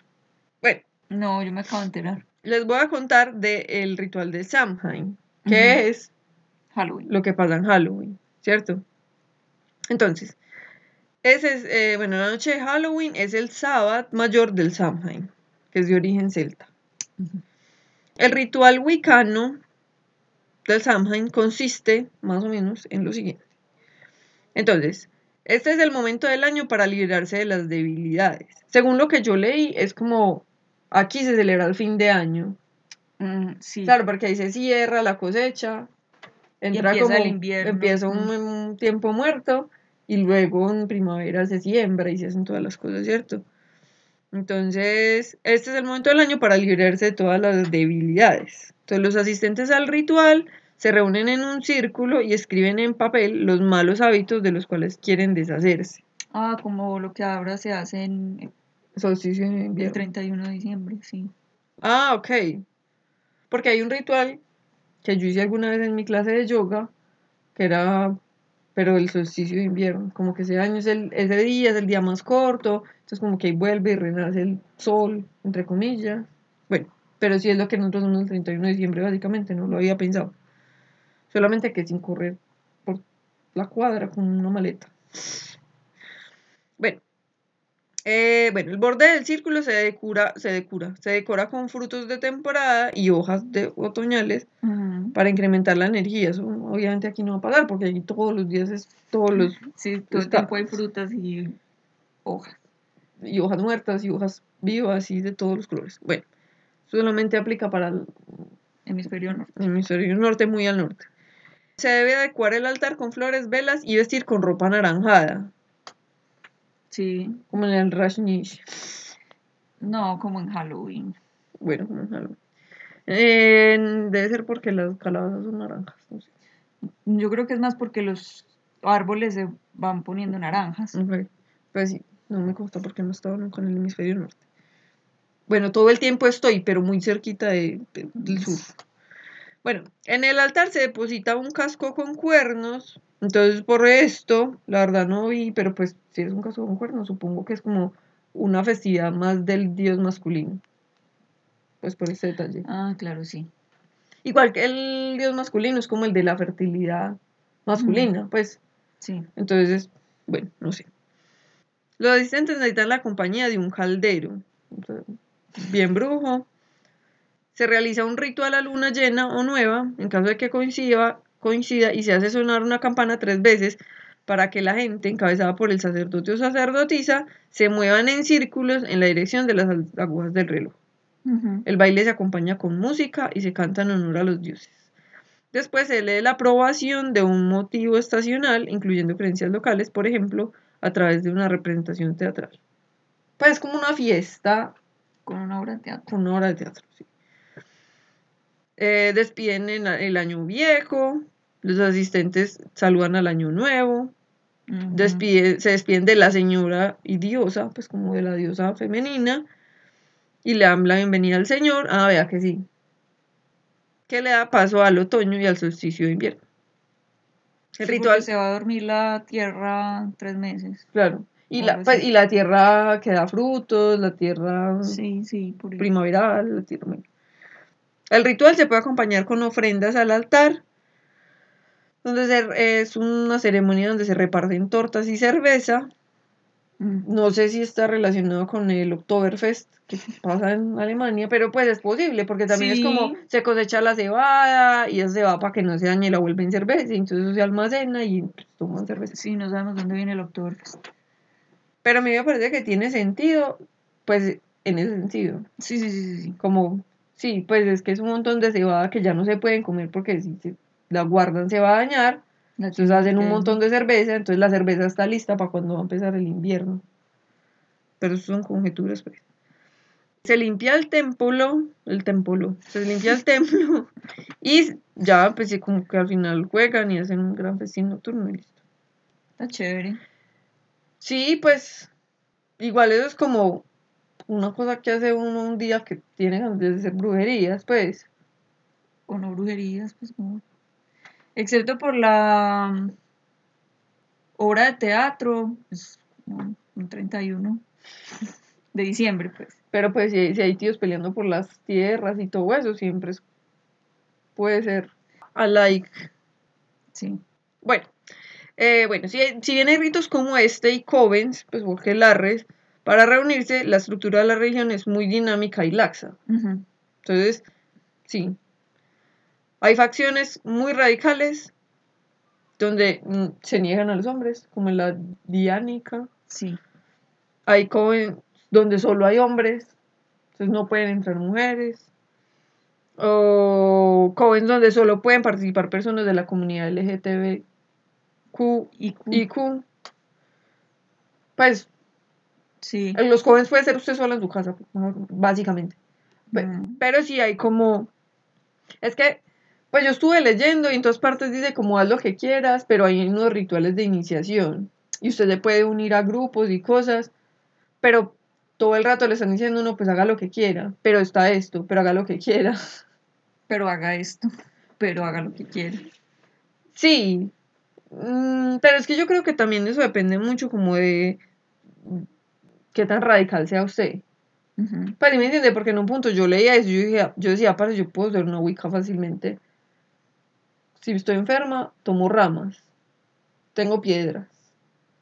S2: Bueno,
S1: No, yo me acabo de enterar.
S2: Les voy a contar del ritual de Samhain, que es
S1: Halloween.
S2: lo que pasa en Halloween, ¿cierto? Entonces, ese es, eh, bueno, la noche de Halloween es el sábado mayor del Samhain, que es de origen celta. El ritual wicano del Samhain consiste, más o menos, en lo siguiente. Entonces, este es el momento del año para liberarse de las debilidades. Según lo que yo leí, es como aquí se celebra el fin de año.
S1: Mm, sí.
S2: Claro, porque ahí se cierra la cosecha, entra
S1: empieza
S2: como
S1: el invierno.
S2: empieza un,
S1: Mm.
S2: un tiempo muerto y luego en primavera se siembra y se hacen todas las cosas, ¿cierto? Entonces, este es el momento del año para librarse de todas las debilidades. Entonces, los asistentes al ritual se reúnen en un círculo y escriben en papel los malos hábitos de los cuales quieren deshacerse.
S1: Ah, como lo que ahora se hace en
S2: Solsticio de
S1: el
S2: invierno.
S1: 31 de diciembre, sí.
S2: Ah, ok. Porque hay un ritual que yo hice alguna vez en mi clase de yoga, que era pero el solsticio de invierno, como que ese año es el, ese día es el día más corto, entonces como que ahí vuelve y renace el sol, entre comillas. Bueno, pero sí es lo que nosotros hacemos el 31 de diciembre, básicamente, no lo había pensado. Solamente que sin correr por la cuadra con una maleta. Bueno, eh, bueno, el borde del círculo se decora, se decora, se decora con frutos de temporada y hojas de otoñales para incrementar la energía. Eso obviamente aquí no va a pasar porque aquí todos los días es todos los
S1: Sí, todo el tiempo hay frutas y hojas.
S2: y hojas muertas y hojas vivas y de todos los colores. Bueno, solamente aplica para el
S1: Hemisferio norte.
S2: hemisferio norte, muy al norte. Se debe adecuar el altar con flores, velas y vestir con ropa anaranjada,
S1: Sí.
S2: como en el Rashnish.
S1: No, como en Halloween.
S2: Bueno, como en Halloween. Eh, debe ser porque las calabazas son naranjas. no sé.
S1: Yo creo que es más porque los árboles se van poniendo naranjas.
S2: Ok, Pues sí, no me consta porque no estaba nunca en el hemisferio norte. Bueno, todo el tiempo estoy, pero muy cerquita de- de- del sur. Bueno, en el altar se deposita un casco con cuernos. Entonces, por esto, la verdad no vi, pero pues si es un casco con cuernos, supongo que es como una festividad más del dios masculino. Pues por ese detalle.
S1: Ah, claro, sí.
S2: Igual que el dios masculino es como el de la fertilidad masculina, pues
S1: Sí.
S2: entonces, bueno, no sé. Los asistentes necesitan la compañía de un caldero, bien brujo. Se realiza un ritual a luna llena o nueva, en caso de que coincida, coincida, y se hace sonar una campana tres veces para que la gente, encabezada por el sacerdote o sacerdotisa, se muevan en círculos en la dirección de las agujas del reloj. El baile se acompaña con música y se canta en honor a los dioses. Después se lee la aprobación de un motivo estacional, incluyendo creencias locales, por ejemplo, a través de una representación teatral. Pues como una fiesta
S1: Con una obra de teatro.
S2: con una obra de teatro. sí. Eh, despiden en el año viejo, los asistentes saludan al año nuevo, despide- se despiden de la señora y diosa, pues como de la diosa femenina, y le dan la bienvenida al señor. Ah, vea que sí. Que le da paso al otoño y al solsticio de invierno. El
S1: Sí,
S2: ritual,
S1: se va a dormir la tierra tres meses.
S2: claro. Y la, pues, y la tierra que da frutos, la tierra
S1: Sí, sí, por
S2: primaveral, la tierra. El ritual se puede acompañar con ofrendas al altar, donde se- es una ceremonia donde se reparten tortas y cerveza.
S1: Ujú.
S2: No sé si está relacionado con el Oktoberfest que pasa en Alemania, pero pues es posible, porque también es como se cosecha la cebada y esa cebada para que no se dañe la vuelven cerveza, y entonces se almacena y pues, toman cerveza.
S1: Sí, no sabemos dónde viene el Oktoberfest.
S2: Pero a mí me parece que tiene sentido, pues en ese sentido,
S1: Sí, sí, sí, sí, sí.
S2: como, sí, pues es que es un montón de cebada que ya no se pueden comer porque si se la guardan se va a dañar,
S1: La
S2: entonces hacen un montón de cerveza, entonces la cerveza está lista para cuando va a empezar el invierno. Pero eso son conjeturas, pues. Se limpia el templo, el templo, se limpia el templo y ya, pues sí, como que al final juegan y hacen un gran festín nocturno y listo.
S1: Está chévere.
S2: Sí, pues igual eso es como una cosa que hace uno un día que tiene ganas de hacer brujerías, pues.
S1: O no brujerías, pues como. Excepto por la mm, obra de teatro, pues como un 31 de diciembre, pues.
S2: Pero pues si, si hay tíos peleando por las tierras y todo eso, siempre es- puede ser a like.
S1: Sí.
S2: Bueno, eh, bueno, si, si bien hay ritos como este y covens, pues porque larres, para reunirse, la estructura de la religión es muy dinámica y laxa. Entonces, sí. Hay facciones muy radicales donde mm, se niegan a los hombres, como en la diánica.
S1: Sí.
S2: Hay coven donde solo hay hombres, entonces no pueden entrar mujeres. O covens donde solo pueden participar personas de la comunidad LGTBQ
S1: y
S2: Q. Pues
S1: sí.
S2: los jóvenes puede ser usted sola en su casa, básicamente.
S1: Mm.
S2: Pero sí hay como. Es que, pues yo estuve leyendo y en todas partes dice como haz lo que quieras, pero hay unos rituales de iniciación. Y usted se puede unir a grupos y cosas, pero todo el rato le están diciendo uno, pues haga lo que quiera. Pero está esto, pero haga lo que quiera.
S1: Pero haga esto. Pero haga lo que quiera.
S2: Sí, Mm, pero es que yo creo que también eso depende mucho como de qué tan radical sea usted.
S1: Ujú.
S2: Para mí me entiende, porque en un punto yo leía eso, yo, dije, yo decía, para yo puedo ser una Wicca fácilmente. Si estoy enferma, tomo ramas, tengo piedras,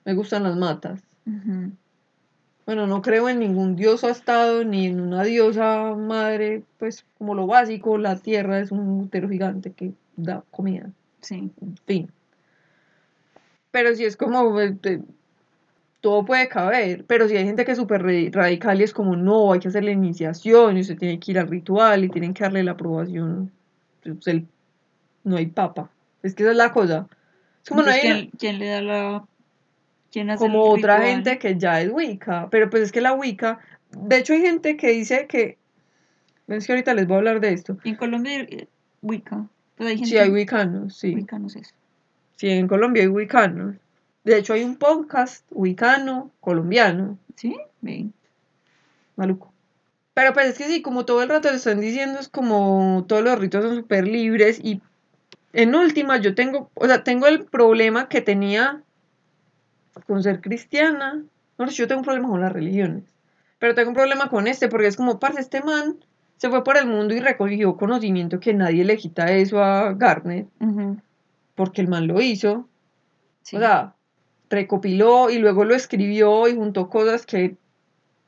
S2: me gustan las matas. Bueno, no creo en ningún dios astado ni en una diosa madre, pues como lo básico, la tierra es un útero gigante que da comida,
S1: Sí.
S2: en fin. Pero si es como, de- todo puede caber, pero si hay gente que es súper radical y es como, no, hay que hacer la iniciación y usted tiene que ir al ritual y tienen que darle la aprobación, pues, el- no hay papa. Es que esa es la cosa. Es como no hay
S1: ¿quién, quién le da la... ¿Quién hace
S2: como
S1: el
S2: otra gente que ya es Wicca, pero pues es que la Wicca, de hecho hay gente que dice que, es que ahorita les voy a hablar de esto,
S1: en Colombia, eh, Wicca. Pues hay gente...
S2: si hay wiccanos, sí,
S1: Wicca, no sé eso.
S2: sí, en Colombia hay wiccanos, de hecho hay un podcast wicano colombiano,
S1: ¿Sí? Ven.
S2: maluco. Pero pues es que sí, como todo el rato le están diciendo, es como todos los ritos son súper libres y en última yo tengo, o sea, tengo el problema que tenía con ser cristiana. No, yo tengo un problema con las religiones. Pero tengo un problema con este porque es como, parce, este man se fue por el mundo y recogió conocimiento que nadie le quita eso a Garnet porque el man lo hizo.
S1: Sí.
S2: O sea, recopiló y luego lo escribió y juntó cosas que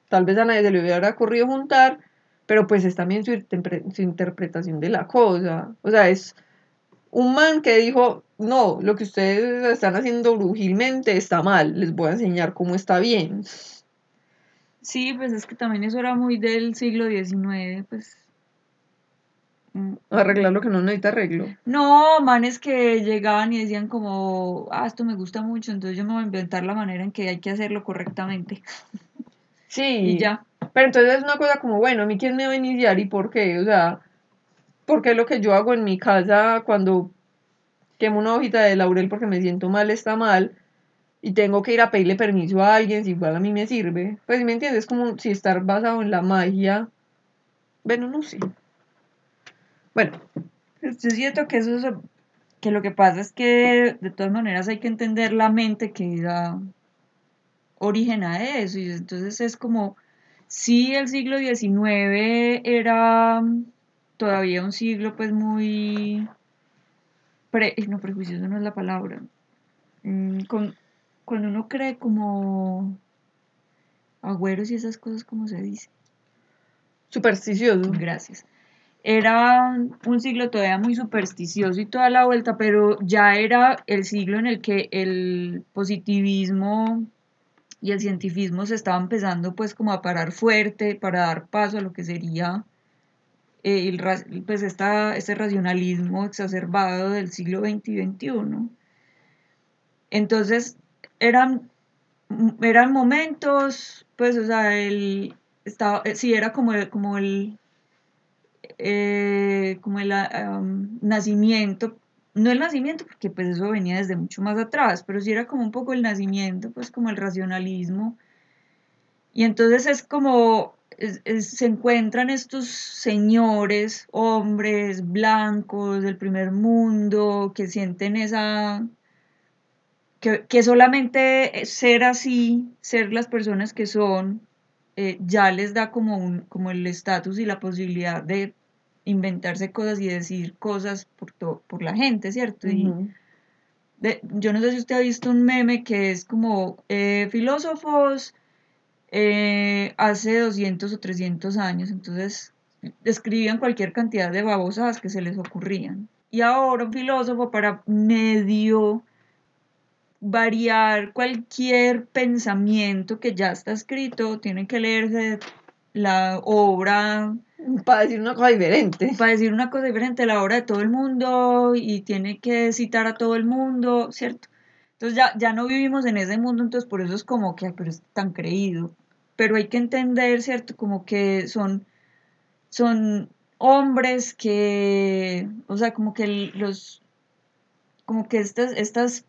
S2: tal vez a nadie se le hubiera ocurrido juntar, pero pues es también su, su interpretación de la cosa. O sea, es un man que dijo, no, lo que ustedes están haciendo brujilmente está mal, les voy a enseñar cómo está bien.
S1: Sí, pues es que también eso era muy del siglo XIX, pues.
S2: Arreglar lo que no necesita arreglo.
S1: No, manes que llegaban y decían como, ah, esto me gusta mucho, entonces yo me voy a inventar la manera en que hay que hacerlo correctamente.
S2: Sí,
S1: Y ya.
S2: pero entonces es una cosa como, bueno, a mí quién me va a iniciar y por qué, o sea, ¿por qué lo que yo hago en mi casa cuando quemo una hojita de laurel porque me siento mal está mal y tengo que ir a pedirle permiso a alguien si igual a mí me sirve? Pues me entiendes, como si estar basado en la magia, bueno, no sé. Bueno,
S1: Yo siento que eso es, que lo que pasa es que de todas maneras hay que entender la mente que da origen a eso. Y entonces es como, si el siglo XIX era todavía un siglo pues muy... Pre, no, prejuicioso no es la palabra. Mm, con- cuando uno cree como agüeros y esas cosas, como se dice.
S2: supersticioso.
S1: Gracias. Era un siglo todavía muy supersticioso y toda la vuelta, pero ya era el siglo en el que el positivismo y el cientifismo se estaban empezando pues como a parar fuerte para dar paso a lo que sería eh, el, pues esta, este racionalismo exacerbado del siglo XX y XXI. Entonces eran, eran momentos, pues, o sea, el, estaba, eh, sí, era como como el, eh, como el ah, um, nacimiento, no el nacimiento, porque pues eso venía desde mucho más atrás, pero sí era como un poco el nacimiento, pues como el racionalismo. Y entonces es como, es- es- se encuentran estos señores, hombres blancos del primer mundo, que sienten esa, que, que solamente ser así, ser las personas que son, eh, ya les da como, un, como el estatus y la posibilidad de inventarse cosas y decir cosas por, to- por la gente, ¿cierto? Y de- yo no sé si usted ha visto un meme que es como eh, filósofos eh, hace 200 o 300 años, entonces escribían cualquier cantidad de babosadas que se les ocurrían. Y ahora un filósofo para medio variar cualquier pensamiento que ya está escrito, tiene que leerse la obra
S2: Para decir una cosa diferente.
S1: para decir una cosa diferente, la obra de todo el mundo y tiene que citar a todo el mundo, ¿cierto? Entonces ya, ya no vivimos en ese mundo, entonces por eso es como que, pero es tan creído. Pero hay que entender, ¿cierto? Como que son, son hombres que, o sea, como que los, como que estas, estas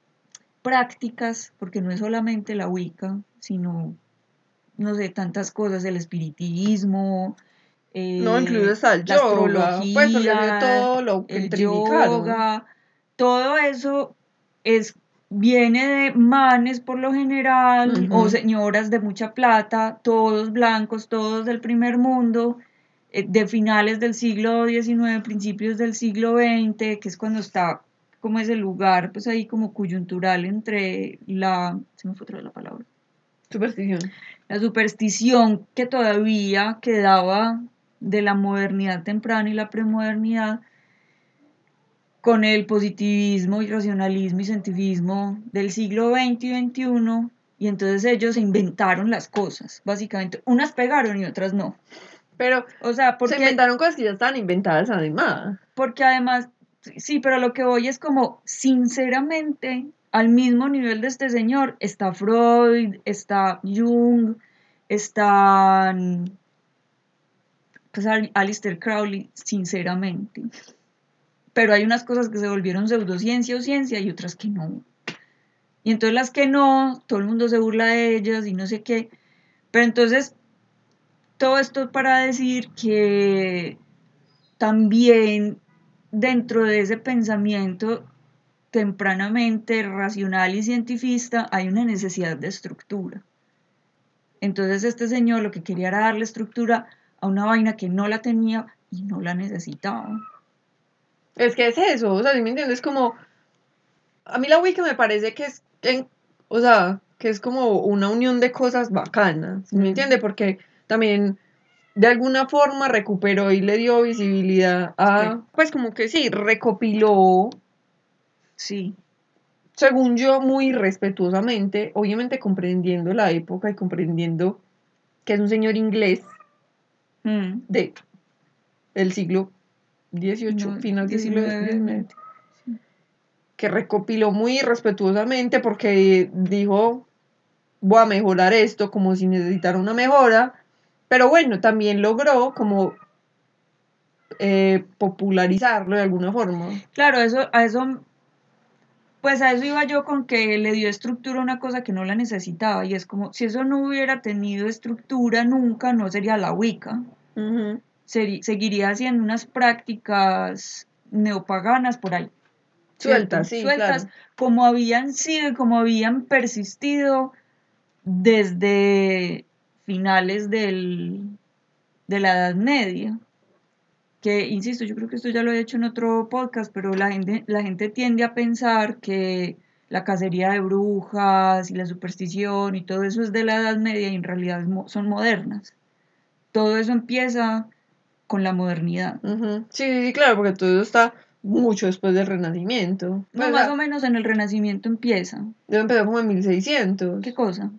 S1: prácticas, porque no es solamente la Wicca, sino, no sé, tantas cosas, el espiritismo,
S2: No,
S1: eh,
S2: incluso está el
S1: la
S2: yoga, pues todo lo que
S1: el yoga, todo eso es viene de manes por lo general o señoras de mucha plata, todos blancos, todos del primer mundo, eh, de finales del siglo XIX, principios del siglo XX, que es cuando está como ese lugar, pues ahí como coyuntural entre la, se me fue otra vez la palabra,
S2: Superstición.
S1: la superstición que todavía quedaba de la modernidad temprana y la premodernidad con el positivismo y racionalismo y cientifismo del siglo XX y XXI y entonces ellos inventaron las cosas, básicamente. Unas pegaron y otras no.
S2: Pero
S1: O sea,
S2: se
S1: porque,
S2: inventaron cosas que ya estaban inventadas además.
S1: porque además, sí, pero lo que voy es como, sinceramente, al mismo nivel de este señor está Freud, está Jung, están pues Al- Alistair Crowley, sinceramente. Pero hay unas cosas que se volvieron pseudociencia o ciencia y otras que no. Y entonces las que no, todo el mundo se burla de ellas y no sé qué. Pero entonces, todo esto para decir que también dentro de ese pensamiento tempranamente racional y cientifista hay una necesidad de estructura. Entonces este señor lo que quería era darle estructura a una vaina que no la tenía y no la necesitaba.
S2: Es que es eso, o sea, ¿sí me entiendes? Como, a mí la Wicca me parece que es, en- o sea, que es como una unión de cosas bacanas, ¿sí ¿me
S1: Mm.
S2: entiende? Porque también de alguna forma recuperó y le dio visibilidad a,
S1: Sí.
S2: pues como que sí, recopiló,
S1: Sí,
S2: según yo, muy respetuosamente, obviamente comprendiendo la época y comprendiendo que es un señor inglés
S1: Mm.
S2: de el siglo XVIII,
S1: No,
S2: final del siglo
S1: 19,
S2: XIX, que recopiló muy respetuosamente porque dijo, voy a mejorar esto como si necesitara una mejora, pero bueno, también logró como eh, popularizarlo de alguna forma.
S1: Claro, eso, a eso, pues a eso iba yo con que le dio estructura a una cosa que no la necesitaba. Y es como, si eso no hubiera tenido estructura nunca, no sería la Wicca. Seguiría haciendo unas prácticas neopaganas por ahí.
S2: Sueltas, sí,
S1: Sueltas,
S2: claro.
S1: como habían sido y como habían persistido desde finales del, de la Edad Media. Que, insisto, yo creo que esto ya lo he hecho en otro podcast, pero la gente, la gente tiende a pensar que la cacería de brujas y la superstición y todo eso es de la Edad Media y en realidad son modernas. Todo eso empieza con la modernidad.
S2: Sí, sí, sí, claro, porque todo eso está mucho después del Renacimiento.
S1: No,
S2: Pues,
S1: más o menos en el Renacimiento empieza.
S2: Debe empezar como en 1600.
S1: ¿Qué cosa?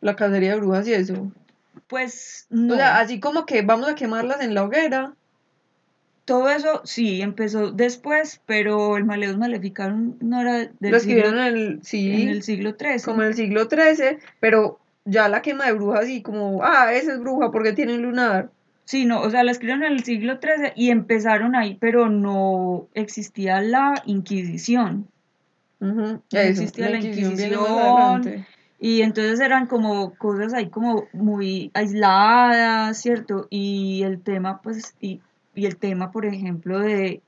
S2: La cacería de brujas y eso.
S1: Pues no.
S2: O sea, así como que vamos a quemarlas en la hoguera.
S1: Todo eso sí empezó después, pero el Maleus Maleficarum no era del
S2: lo escribieron
S1: siglo,
S2: en el, sí,
S1: en el siglo XIII.
S2: como en el siglo XIII, pero ya la quema de brujas así como, ah, esa es bruja porque tiene lunar.
S1: Sí, no, o sea, la escribieron en el siglo XIII y empezaron ahí, pero no existía la Inquisición. No
S2: eso,
S1: existía la
S2: viene más
S1: Inquisición. Y entonces eran como cosas ahí como muy aisladas, ¿cierto? Y el tema, pues, y, y el tema, por ejemplo, de,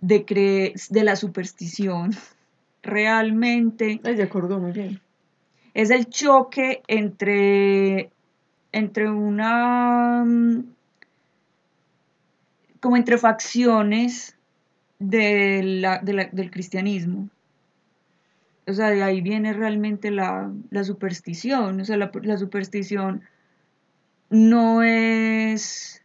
S1: de, cre- de la superstición, realmente
S2: Ay, se acordó muy bien.
S1: es el choque entre, entre una, mm, como entre facciones de la- de la- del cristianismo. O sea, de ahí viene realmente la, la superstición. O sea, la, la superstición no es,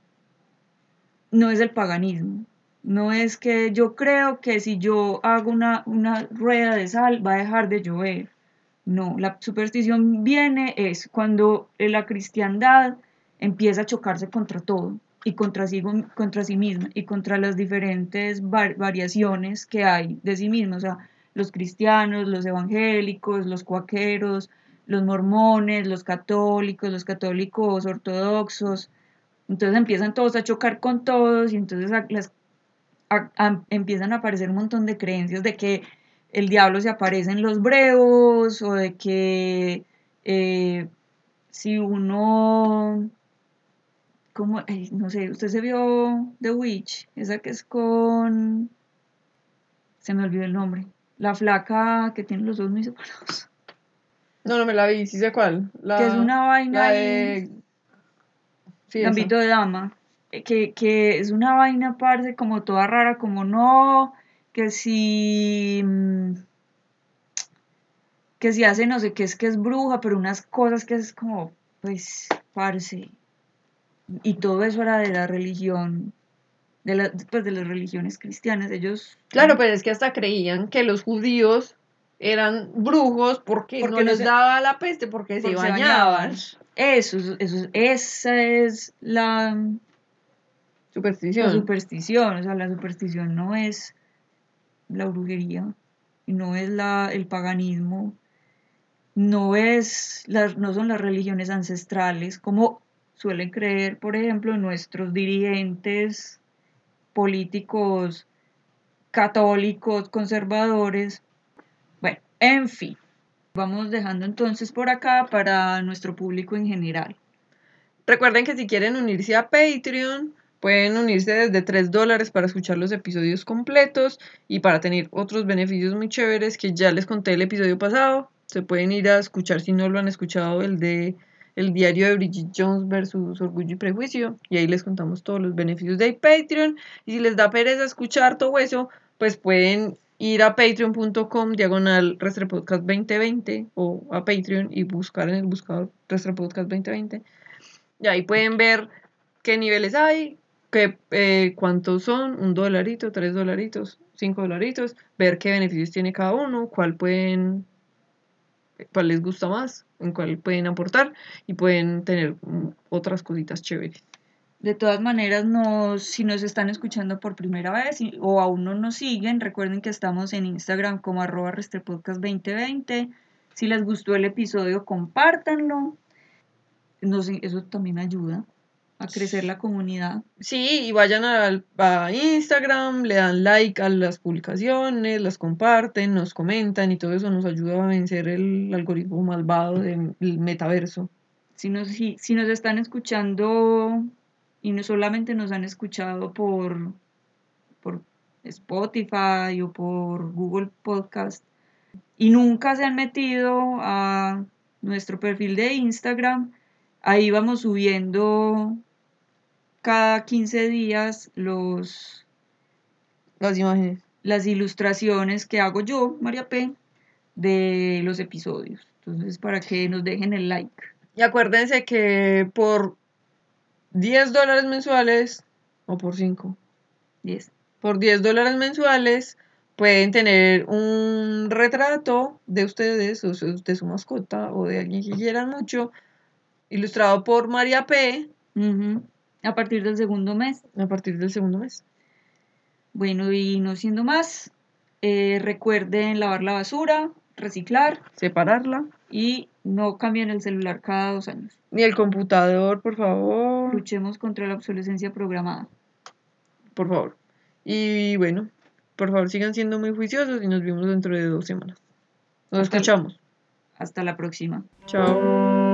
S1: no es el paganismo. No es que yo creo que si yo hago una, una rueda de sal va a dejar de llover. No, la superstición viene es cuando la cristiandad empieza a chocarse contra todo y contra sí, contra sí misma y contra las diferentes var- variaciones que hay de sí misma. O sea, los cristianos, los evangélicos, los cuaqueros, los mormones, los católicos, los católicos ortodoxos. Entonces empiezan todos a chocar con todos y entonces a- las, a- a- empiezan a aparecer un montón de creencias de que el diablo se aparece en los brevos o de que eh, si uno, como, ay, no sé, usted se vio The Witch, esa que es con, se me olvidó el nombre, La flaca que tiene los ojos muy separados.
S2: No, no me la vi, sí sé cuál. La,
S1: que es una vaina
S2: la de... Sí.
S1: Gambito de dama. eh, Que, que es una vaina, parce, como toda rara, como no, que si. mm, que si hace no sé qué es que es bruja, pero unas cosas que es como, pues, parce. Y todo eso era de la religión, de, la, pues, de las religiones cristianas. Ellos.
S2: Claro, pero es que hasta creían que los judíos eran brujos porque,
S1: Porque
S2: no les daba la peste, porque,
S1: porque
S2: se
S1: se
S2: bañaban.
S1: Eso, eso, esa es la, la
S2: Superstición.
S1: superstición. O sea, la superstición no es la brujería, no es la, el paganismo, no, es no son las religiones ancestrales, como suelen creer, por ejemplo, nuestros dirigentes políticos católicos, conservadores. Bueno, en fin, vamos dejando entonces por acá para nuestro público en general.
S2: Recuerden que si quieren unirse a Patreon, pueden unirse desde 3 dólares para escuchar los episodios completos y para tener otros beneficios muy chéveres que ya les conté el episodio pasado. Se pueden ir a escuchar si no lo han escuchado, el de el diario de Bridget Jones versus Orgullo y Prejuicio. Y ahí les contamos todos los beneficios de Patreon. Y si les da pereza escuchar todo eso, pues pueden ir a patreon.com diagonal Podcast 2020 o a Patreon y buscar en el buscador Podcast 2020. Y ahí pueden ver qué niveles hay, qué, eh, cuántos son, un dolarito, tres dolaritos, cinco dolaritos, ver qué beneficios tiene cada uno, cuál pueden, cuál les gusta más, en cuál pueden aportar y pueden tener otras cositas chéveres.
S1: De todas maneras, nos, si nos están escuchando por primera vez o aún no nos siguen, recuerden que estamos en Instagram como arroba Restrepodcast 2020. Si les gustó el episodio, compártanlo. Nos- eso también ayuda a crecer la comunidad.
S2: Sí, y vayan al- a, Instagram, le dan like a las publicaciones, las comparten, nos comentan y todo eso nos ayuda a vencer el algoritmo malvado del metaverso.
S1: Si nos, si, si nos están escuchando y no solamente nos han escuchado por, por Spotify o por Google Podcast y nunca se han metido a nuestro perfil de Instagram, ahí vamos subiendo cada 15 días los,
S2: Las imágenes.
S1: las ilustraciones que hago yo, María P, de los episodios. Entonces, para que nos dejen el like.
S2: Y acuérdense que por 10 dólares mensuales, o por 5,
S1: Yes.
S2: por 10 dólares mensuales pueden tener un retrato de ustedes, o de su mascota, o de alguien que quieran mucho, ilustrado por María P.
S1: A partir del segundo mes.
S2: a partir del segundo mes.
S1: Bueno, y no siendo más, eh, recuerden lavar la basura, reciclar
S2: Separarla.
S1: y no cambien el celular cada dos años.
S2: Ni el computador, por favor.
S1: Luchemos contra la obsolescencia programada.
S2: Por favor. Y bueno, por favor sigan siendo muy juiciosos y nos vemos dentro de dos semanas. Nos
S1: Hasta-
S2: escuchamos.
S1: Hasta la próxima.
S2: Chao.